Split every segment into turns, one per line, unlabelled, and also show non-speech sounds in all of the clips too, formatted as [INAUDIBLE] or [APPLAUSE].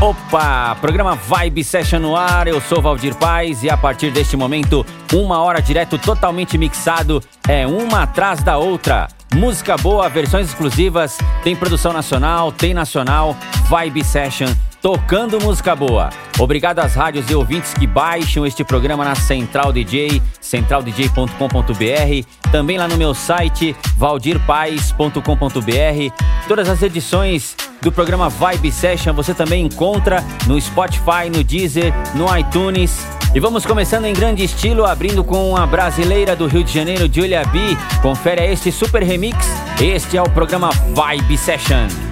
Opa! Programa Vibe Session no ar, eu sou Valdir Paz e a partir deste momento, uma hora direto totalmente mixado, é uma atrás da outra. Música boa, versões exclusivas, tem produção nacional, tem nacional, Vibe Session tocando música boa. Obrigado às rádios e ouvintes que baixam este programa na Central DJ, centraldj.com.br, também lá no meu site valdirpais.com.br. Todas as edições do programa Vibe Session você também encontra no Spotify, no Deezer, no iTunes. E vamos começando em grande estilo, abrindo com a brasileira do Rio de Janeiro, Julia B. Confere este super remix. Este é o programa Vibe Session.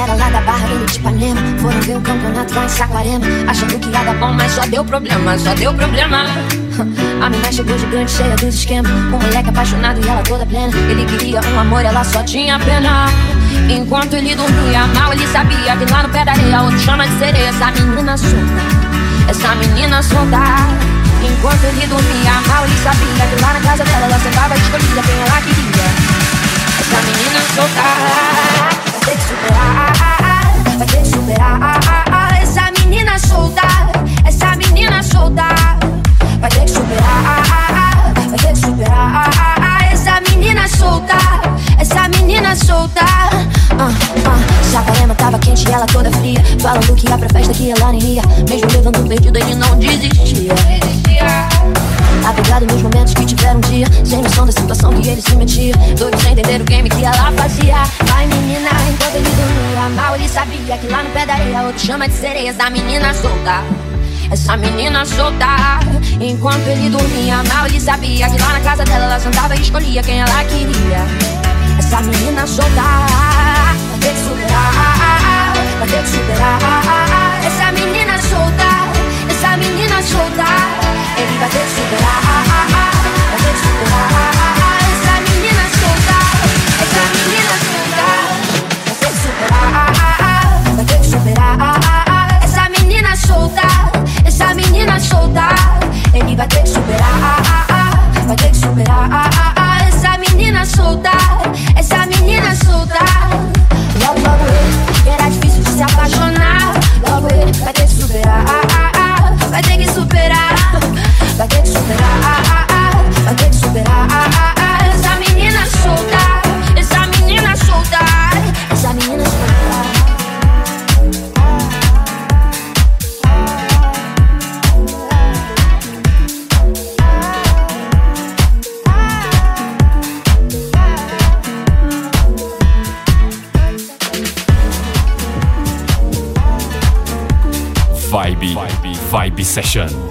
Ela era lá da Barra do de Ipanema. Foram ver o campeonato lá em Saquarema. Achando que ia dar bom, mas só deu problema, só deu problema. [LAUGHS] A menina chegou gigante, cheia dos esquemas. Um moleque apaixonado e ela toda plena. Ele queria um amor, ela só tinha pena. Enquanto ele dormia mal, ele sabia que lá no pé da areia Outro chama de sereia, essa menina solta Essa menina solta Enquanto ele dormia mal, ele sabia que lá na casa dela Ela sentava e escolhia quem ela queria. Essa menina solta superar, vai ter que superar? Essa menina solta, essa menina solta. Vai ter que superar, vai ter que superar? Essa menina solta, essa menina solta. Uh, uh. Saquarema tava quente ela toda fria. Falando que ia pra festa que ela nem ia. Mesmo levando perdido ele não desistia Apegado nos momentos que tiveram dia Sem noção da situação que ele se metia Doido sem entender o game que ela fazia. Vai menina, enquanto ele dormia mal Ele sabia que lá no pé da areia Outro chama de sereia. Essa menina solta essa menina solta. Enquanto ele dormia mal Ele sabia que lá na casa dela Ela sentava e escolhia quem ela queria. Essa menina solta Vai ter que superar Vai ter que superar. Essa menina solta Essa menina solta Ele vai ter que superar Logo, ele Era difícil de se apaixonar vai ter que superar Session.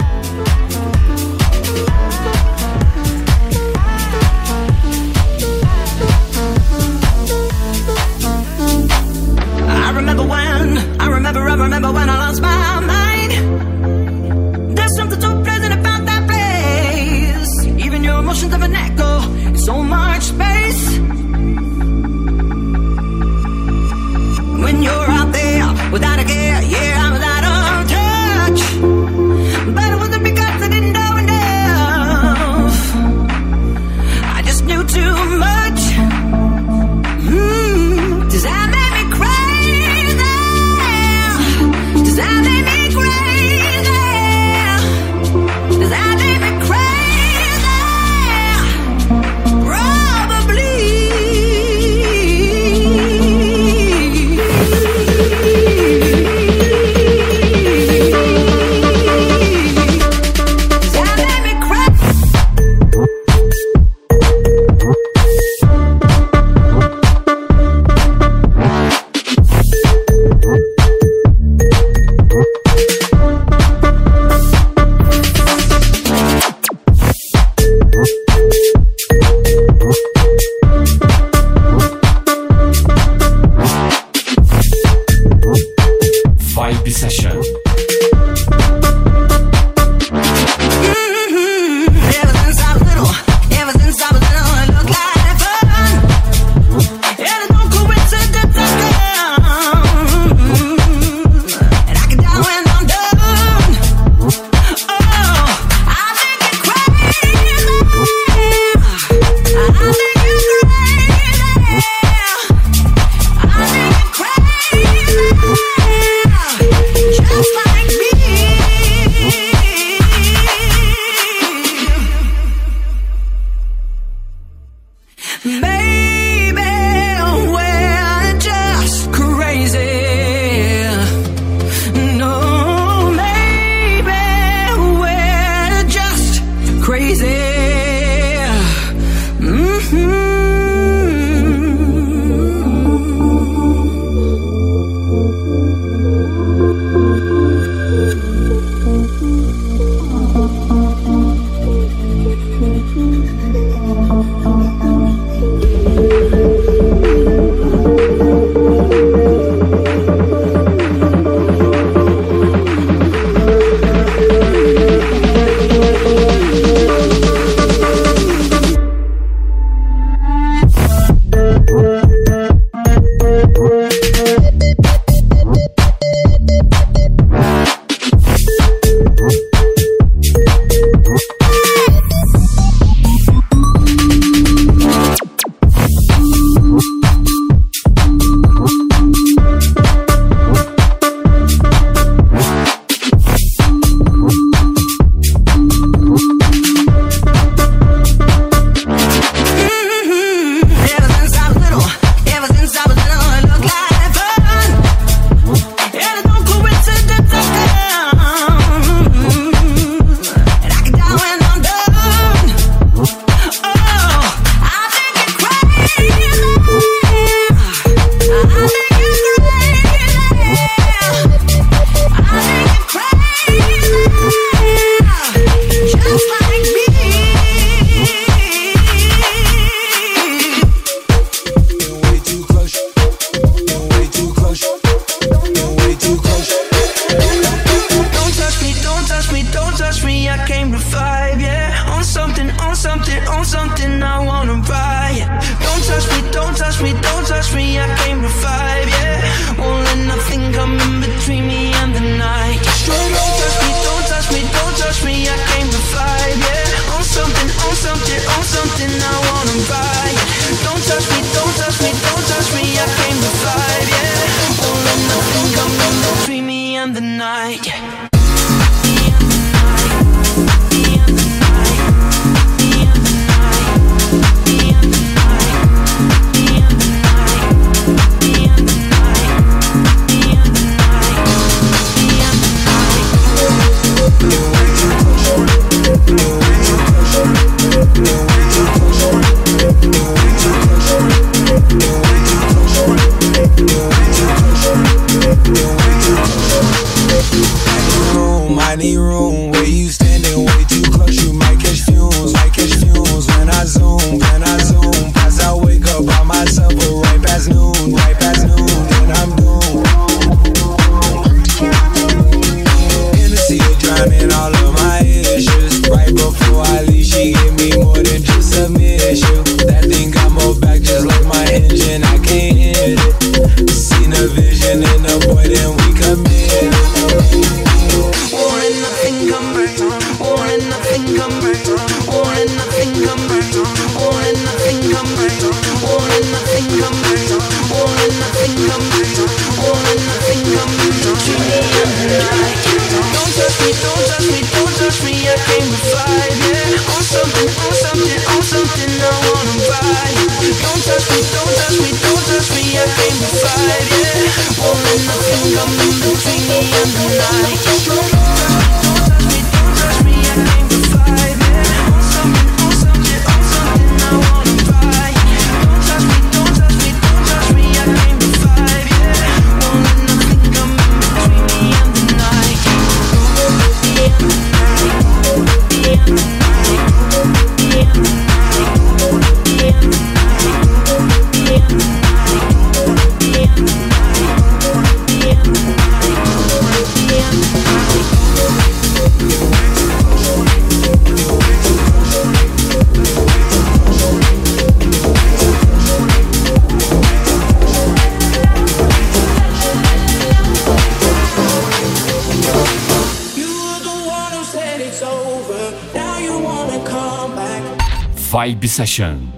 Vibe Session.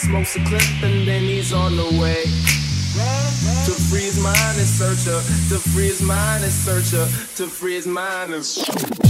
smokes a clip and then he's on the way. To freeze mine and search her. to freeze mine and
search her.
to freeze mine and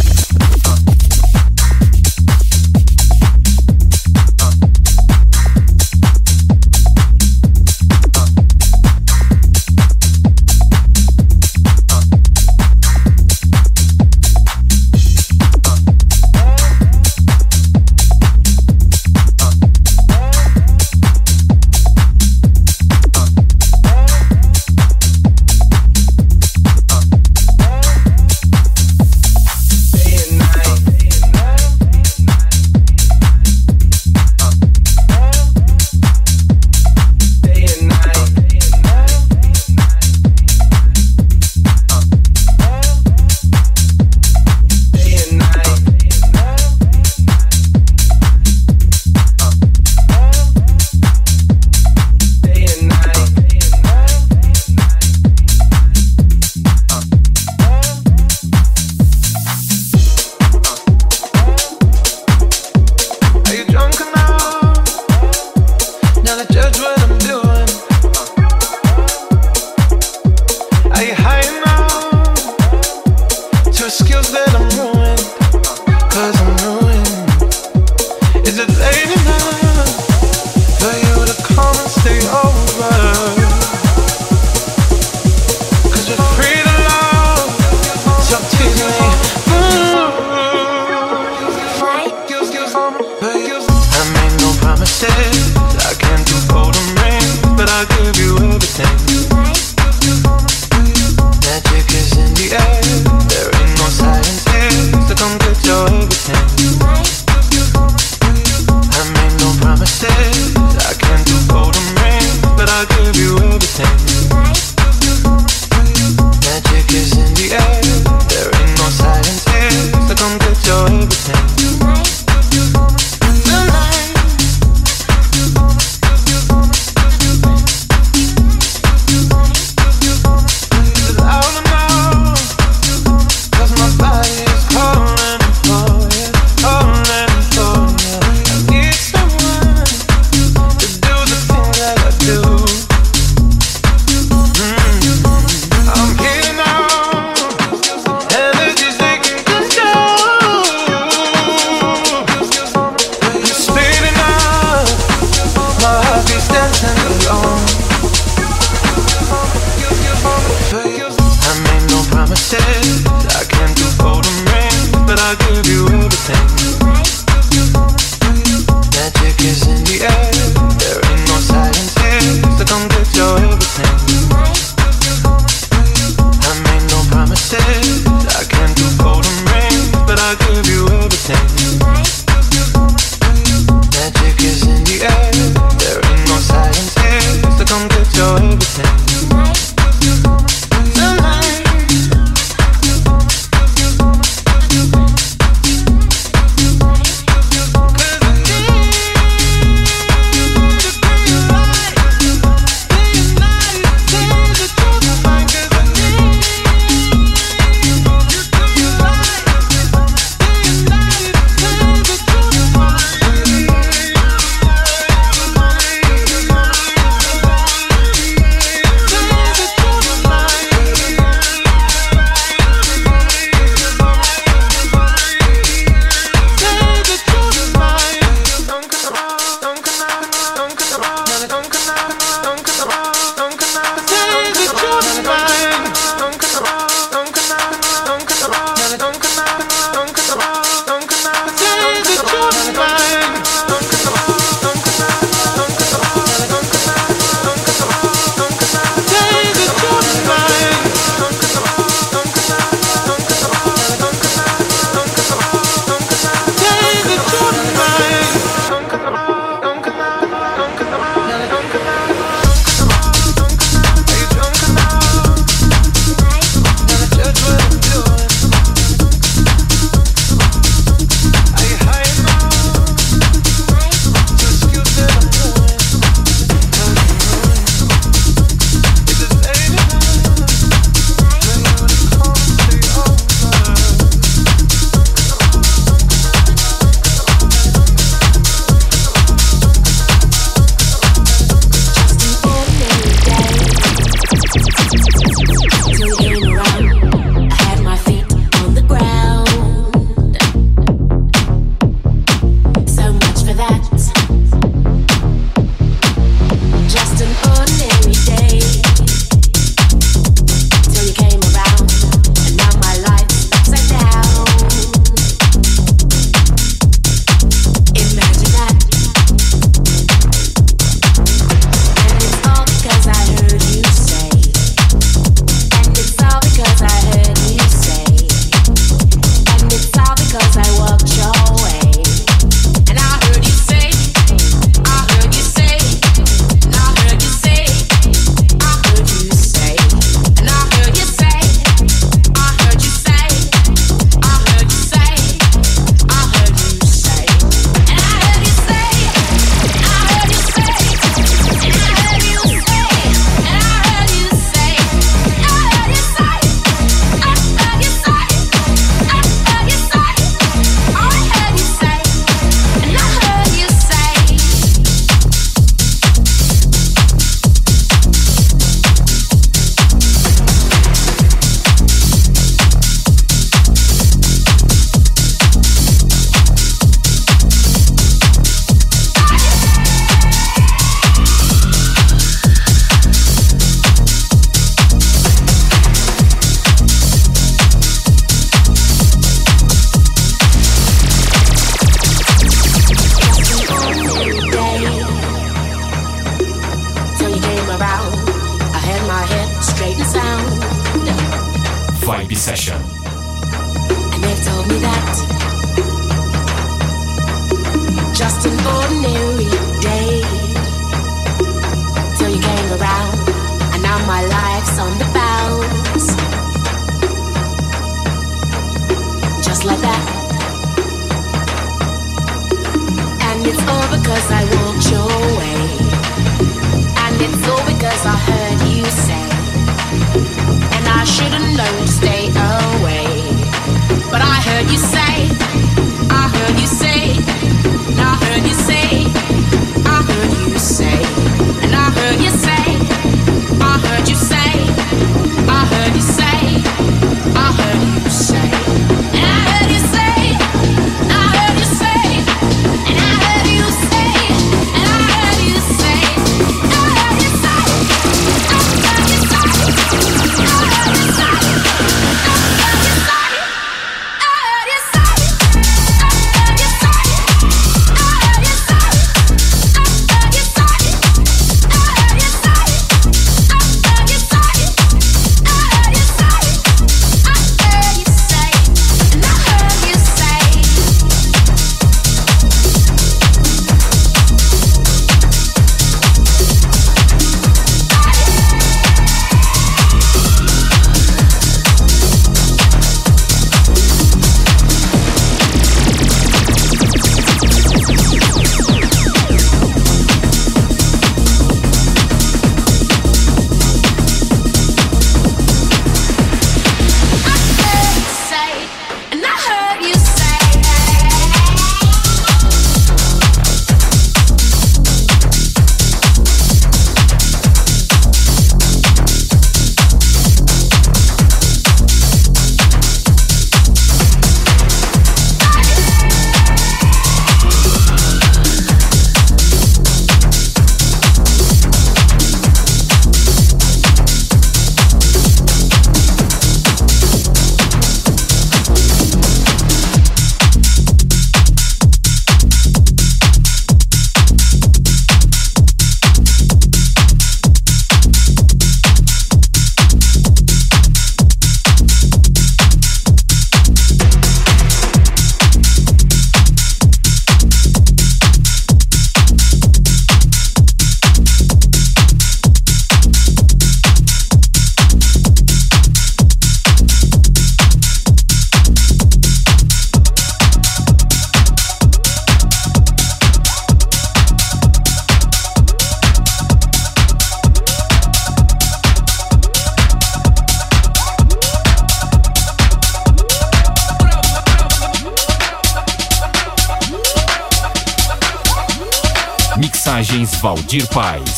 Valdir Paz.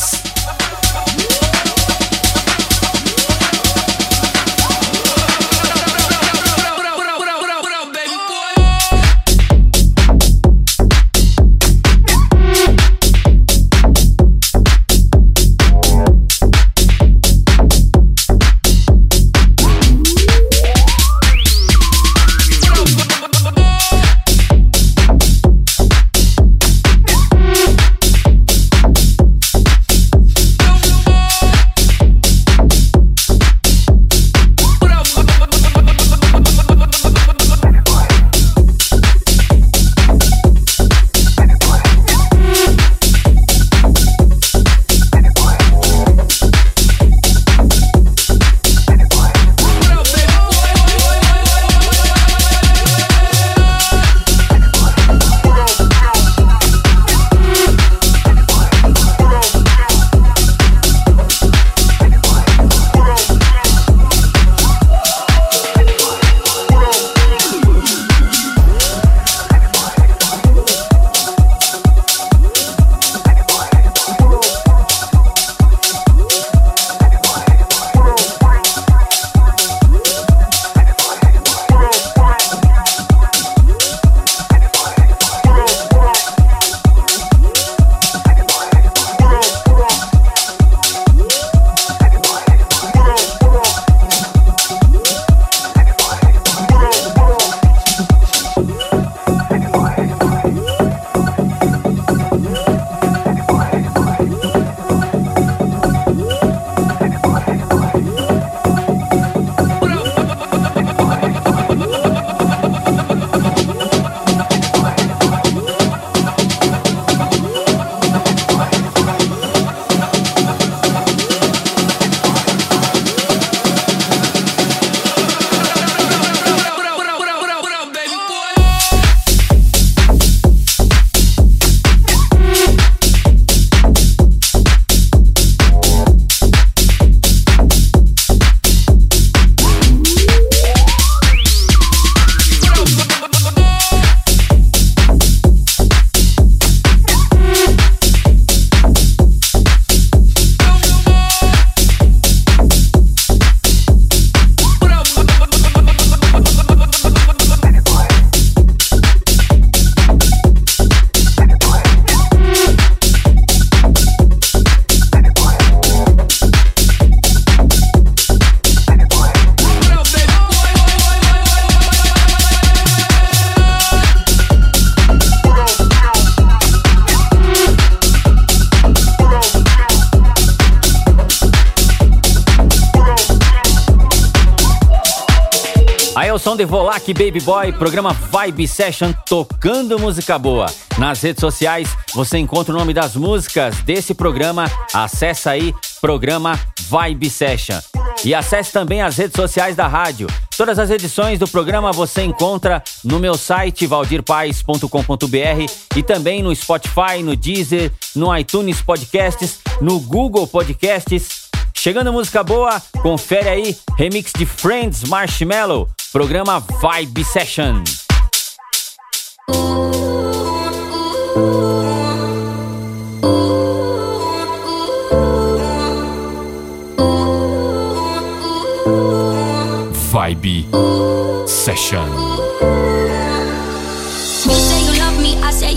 Som de Volac Baby Boy, programa Vibe Session tocando música boa. Nas redes sociais você encontra o nome das músicas desse programa. Acesse aí, programa Vibe Session. E acesse também as redes sociais da rádio. Todas as edições do programa você encontra no meu site valdirpaes.com.br e também no Spotify, no Deezer, no iTunes Podcasts, no Google Podcasts. Chegando música boa, confere aí remix de Friends Marshmallow Programa Vibe Session.
Vibe Session.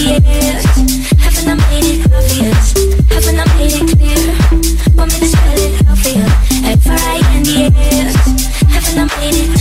Haven't I made it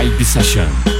Vibe Session.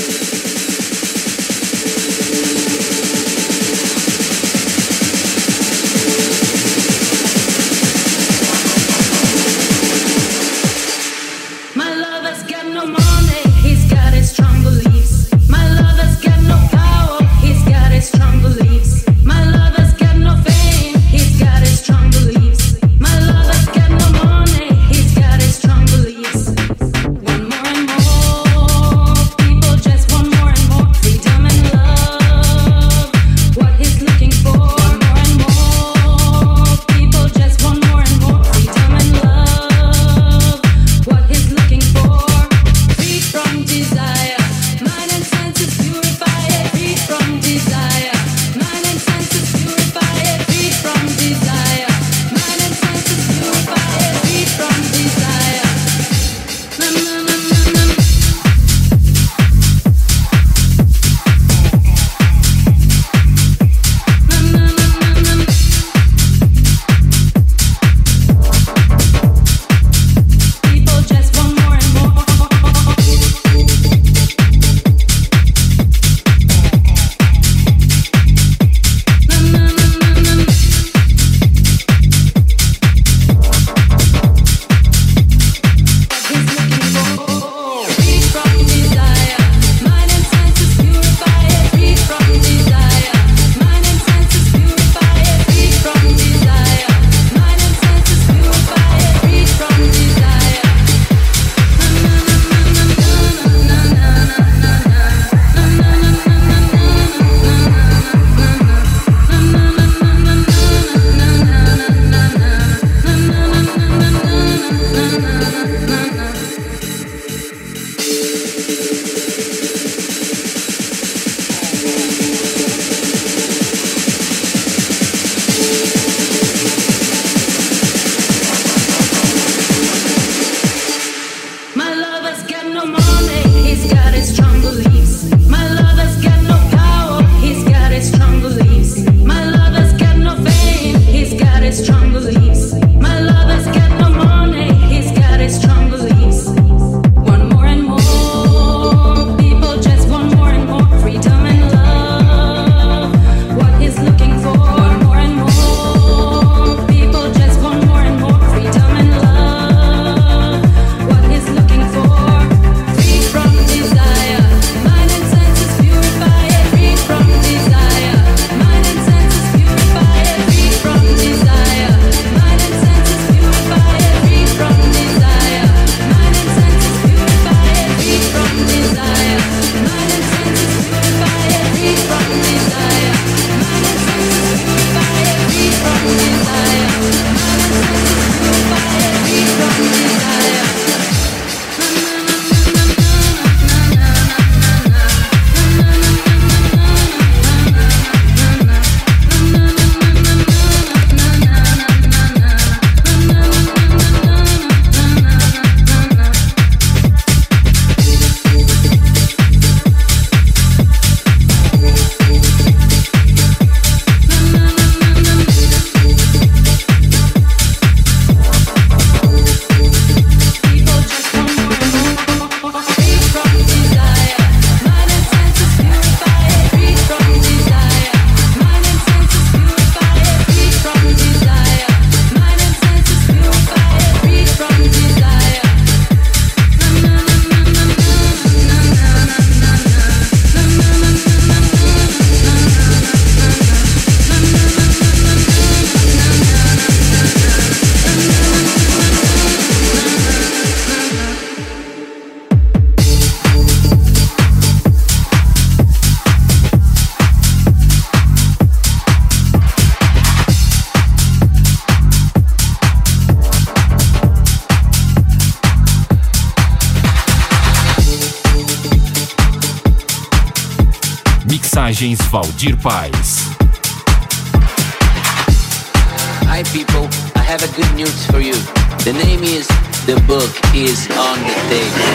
Hi people, I have a good news for you. The name is The Book is on the Table.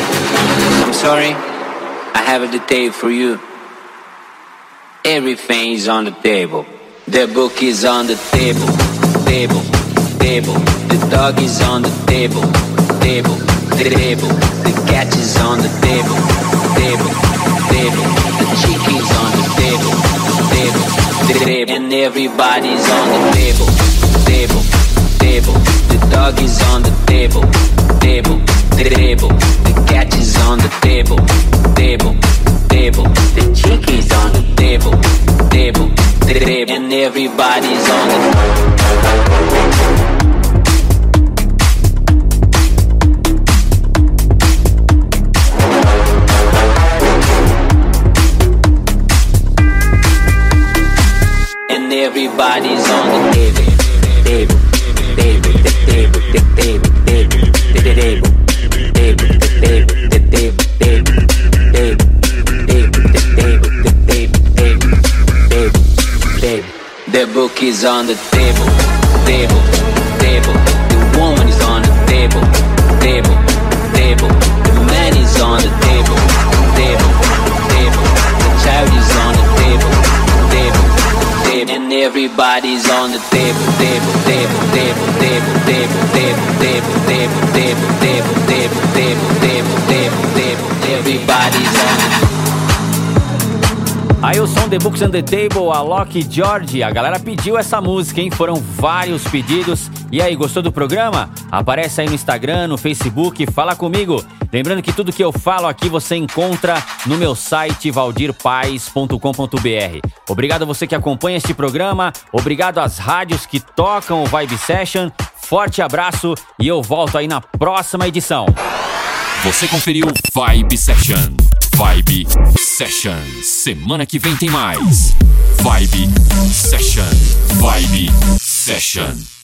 I'm sorry, I have a detail for you. Everything is on the table. The book is on the table, table, table. The dog is on the table, table table. The catch is on the table, table, table. The is on And everybody's on the table, table, table. The dog is on the table, table, table. The catch is on the table, table, table. The chicken's on the table, table, table. And everybody's on the everybody's on the table, table, table, table, table, table, table, table, table, table, table, table. The book is on the table, table, table. The woman is on the table, table, table. Everybody's on the table, table, table, table, table, table, table, table, table, table, table, table, table, table, table, table, everybody's on the
Aí o som The Books on the Table, a Loki George. A galera pediu essa música, hein? Foram vários pedidos. E aí, gostou do programa? Aparece aí no Instagram, no Facebook, fala comigo. Lembrando que tudo que eu falo aqui você encontra no meu site valdirpais.com.br. Obrigado a você que acompanha este programa, obrigado às rádios que tocam o Vibe Session. Forte abraço e eu volto aí na próxima edição.
Você conferiu Vibe Session. Vibe Session. Semana que vem tem mais. Vibe Session. Vibe Session.